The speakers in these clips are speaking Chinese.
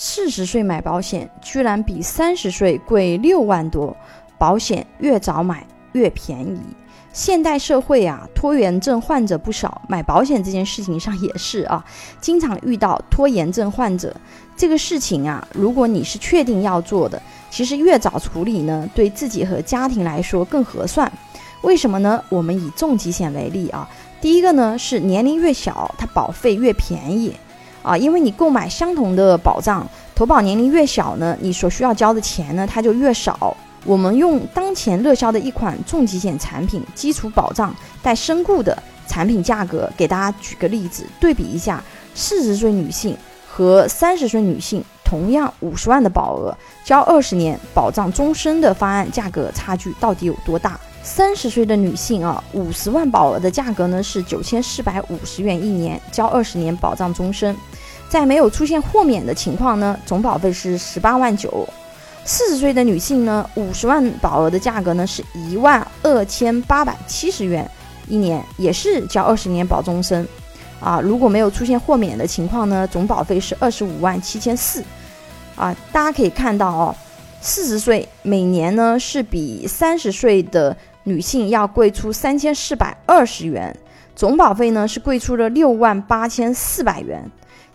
四十岁买保险居然比三十岁贵六万多，保险越早买越便宜。现代社会啊，拖延症患者不少，买保险这件事情上也是啊，经常遇到拖延症患者。这个事情啊，如果你是确定要做的，其实越早处理呢，对自己和家庭来说更合算。为什么呢？我们以重疾险为例啊，第一个呢是年龄越小，它保费越便宜。啊，因为你购买相同的保障，投保年龄越小呢，你所需要交的钱呢，它就越少。我们用当前热销的一款重疾险产品，基础保障带身故的产品价格，给大家举个例子，对比一下，四十岁女性和三十岁女性，同样五十万的保额，交二十年保障终身的方案，价格差距到底有多大？三十岁的女性啊，五十万保额的价格呢是九千四百五十元一年，交二十年保障终身，在没有出现豁免的情况呢，总保费是十八万九。四十岁的女性呢，五十万保额的价格呢是一万二千八百七十元一年，也是交二十年保终身。啊，如果没有出现豁免的情况呢，总保费是二十五万七千四。啊，大家可以看到哦，四十岁每年呢是比三十岁的。女性要贵出三千四百二十元，总保费呢是贵出了六万八千四百元，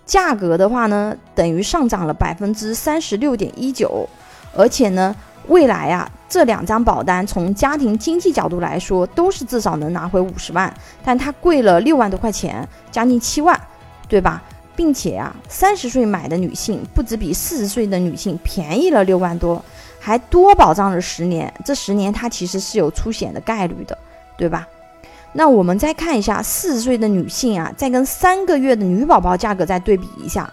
价格的话呢等于上涨了百分之三十六点一九，而且呢未来啊这两张保单从家庭经济角度来说都是至少能拿回五十万，但它贵了六万多块钱，将近七万，对吧？并且啊三十岁买的女性不止比四十岁的女性便宜了六万多。还多保障了十年，这十年它其实是有出险的概率的，对吧？那我们再看一下四十岁的女性啊，再跟三个月的女宝宝价格再对比一下，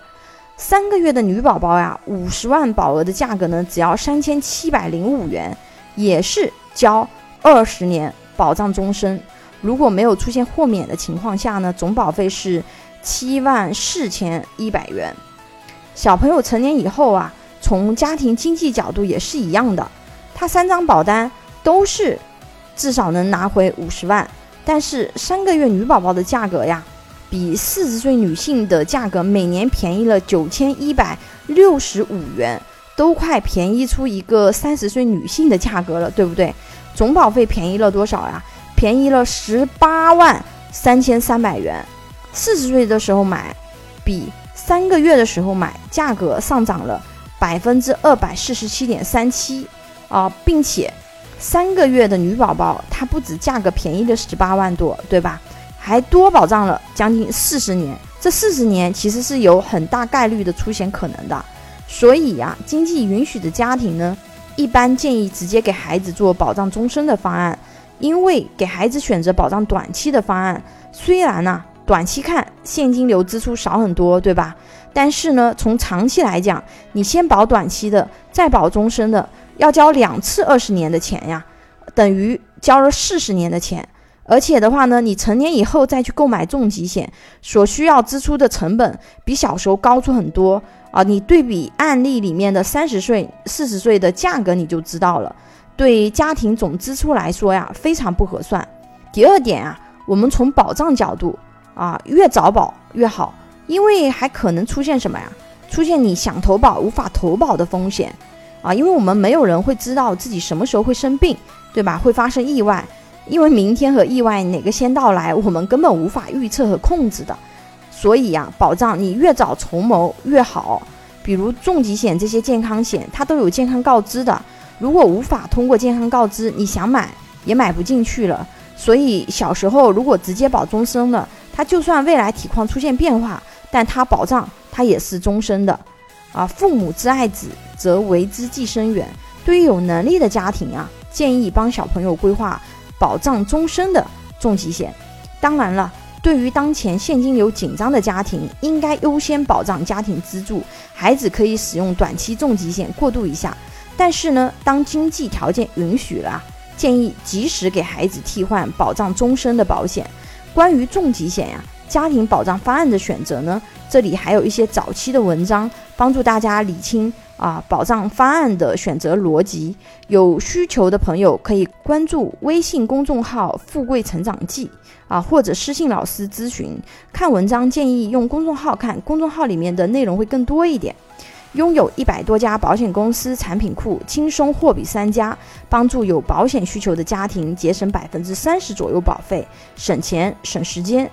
三个月的女宝宝呀，五十万保额的价格呢，只要三千七百零五元，也是交二十年保障终身。如果没有出现豁免的情况下呢，总保费是七万四千一百元。小朋友成年以后啊。从家庭经济角度也是一样的，他三张保单都是至少能拿回五十万，但是三个月女宝宝的价格呀，比四十岁女性的价格每年便宜了九千一百六十五元，都快便宜出一个三十岁女性的价格了，对不对？总保费便宜了多少呀？便宜了十八万三千三百元。四十岁的时候买，比三个月的时候买价格上涨了。百分之二百四十七点三七啊，并且三个月的女宝宝，它不止价格便宜了十八万多，对吧？还多保障了将近四十年。这四十年其实是有很大概率的出现可能的。所以呀，经济允许的家庭呢，一般建议直接给孩子做保障终身的方案，因为给孩子选择保障短期的方案，虽然呢，短期看现金流支出少很多，对吧？但是呢，从长期来讲，你先保短期的，再保终身的，要交两次二十年的钱呀，等于交了四十年的钱。而且的话呢，你成年以后再去购买重疾险，所需要支出的成本比小时候高出很多啊。你对比案例里面的三十岁、四十岁的价格，你就知道了。对家庭总支出来说呀，非常不合算。第二点啊，我们从保障角度啊，越早保越好。因为还可能出现什么呀？出现你想投保无法投保的风险啊！因为我们没有人会知道自己什么时候会生病，对吧？会发生意外，因为明天和意外哪个先到来，我们根本无法预测和控制的。所以呀，保障你越早筹谋越好。比如重疾险这些健康险，它都有健康告知的。如果无法通过健康告知，你想买也买不进去了。所以小时候如果直接保终身了，它就算未来体况出现变化。但它保障它也是终身的，啊，父母之爱子，则为之计深远。对于有能力的家庭啊，建议帮小朋友规划保障终身的重疾险。当然了，对于当前现金流紧张的家庭，应该优先保障家庭支柱，孩子可以使用短期重疾险过渡一下。但是呢，当经济条件允许了，建议及时给孩子替换保障终身的保险。关于重疾险呀。家庭保障方案的选择呢？这里还有一些早期的文章，帮助大家理清啊保障方案的选择逻辑。有需求的朋友可以关注微信公众号“富贵成长记”啊，或者私信老师咨询。看文章建议用公众号看，公众号里面的内容会更多一点。拥有一百多家保险公司产品库，轻松货比三家，帮助有保险需求的家庭节省百分之三十左右保费，省钱省时间。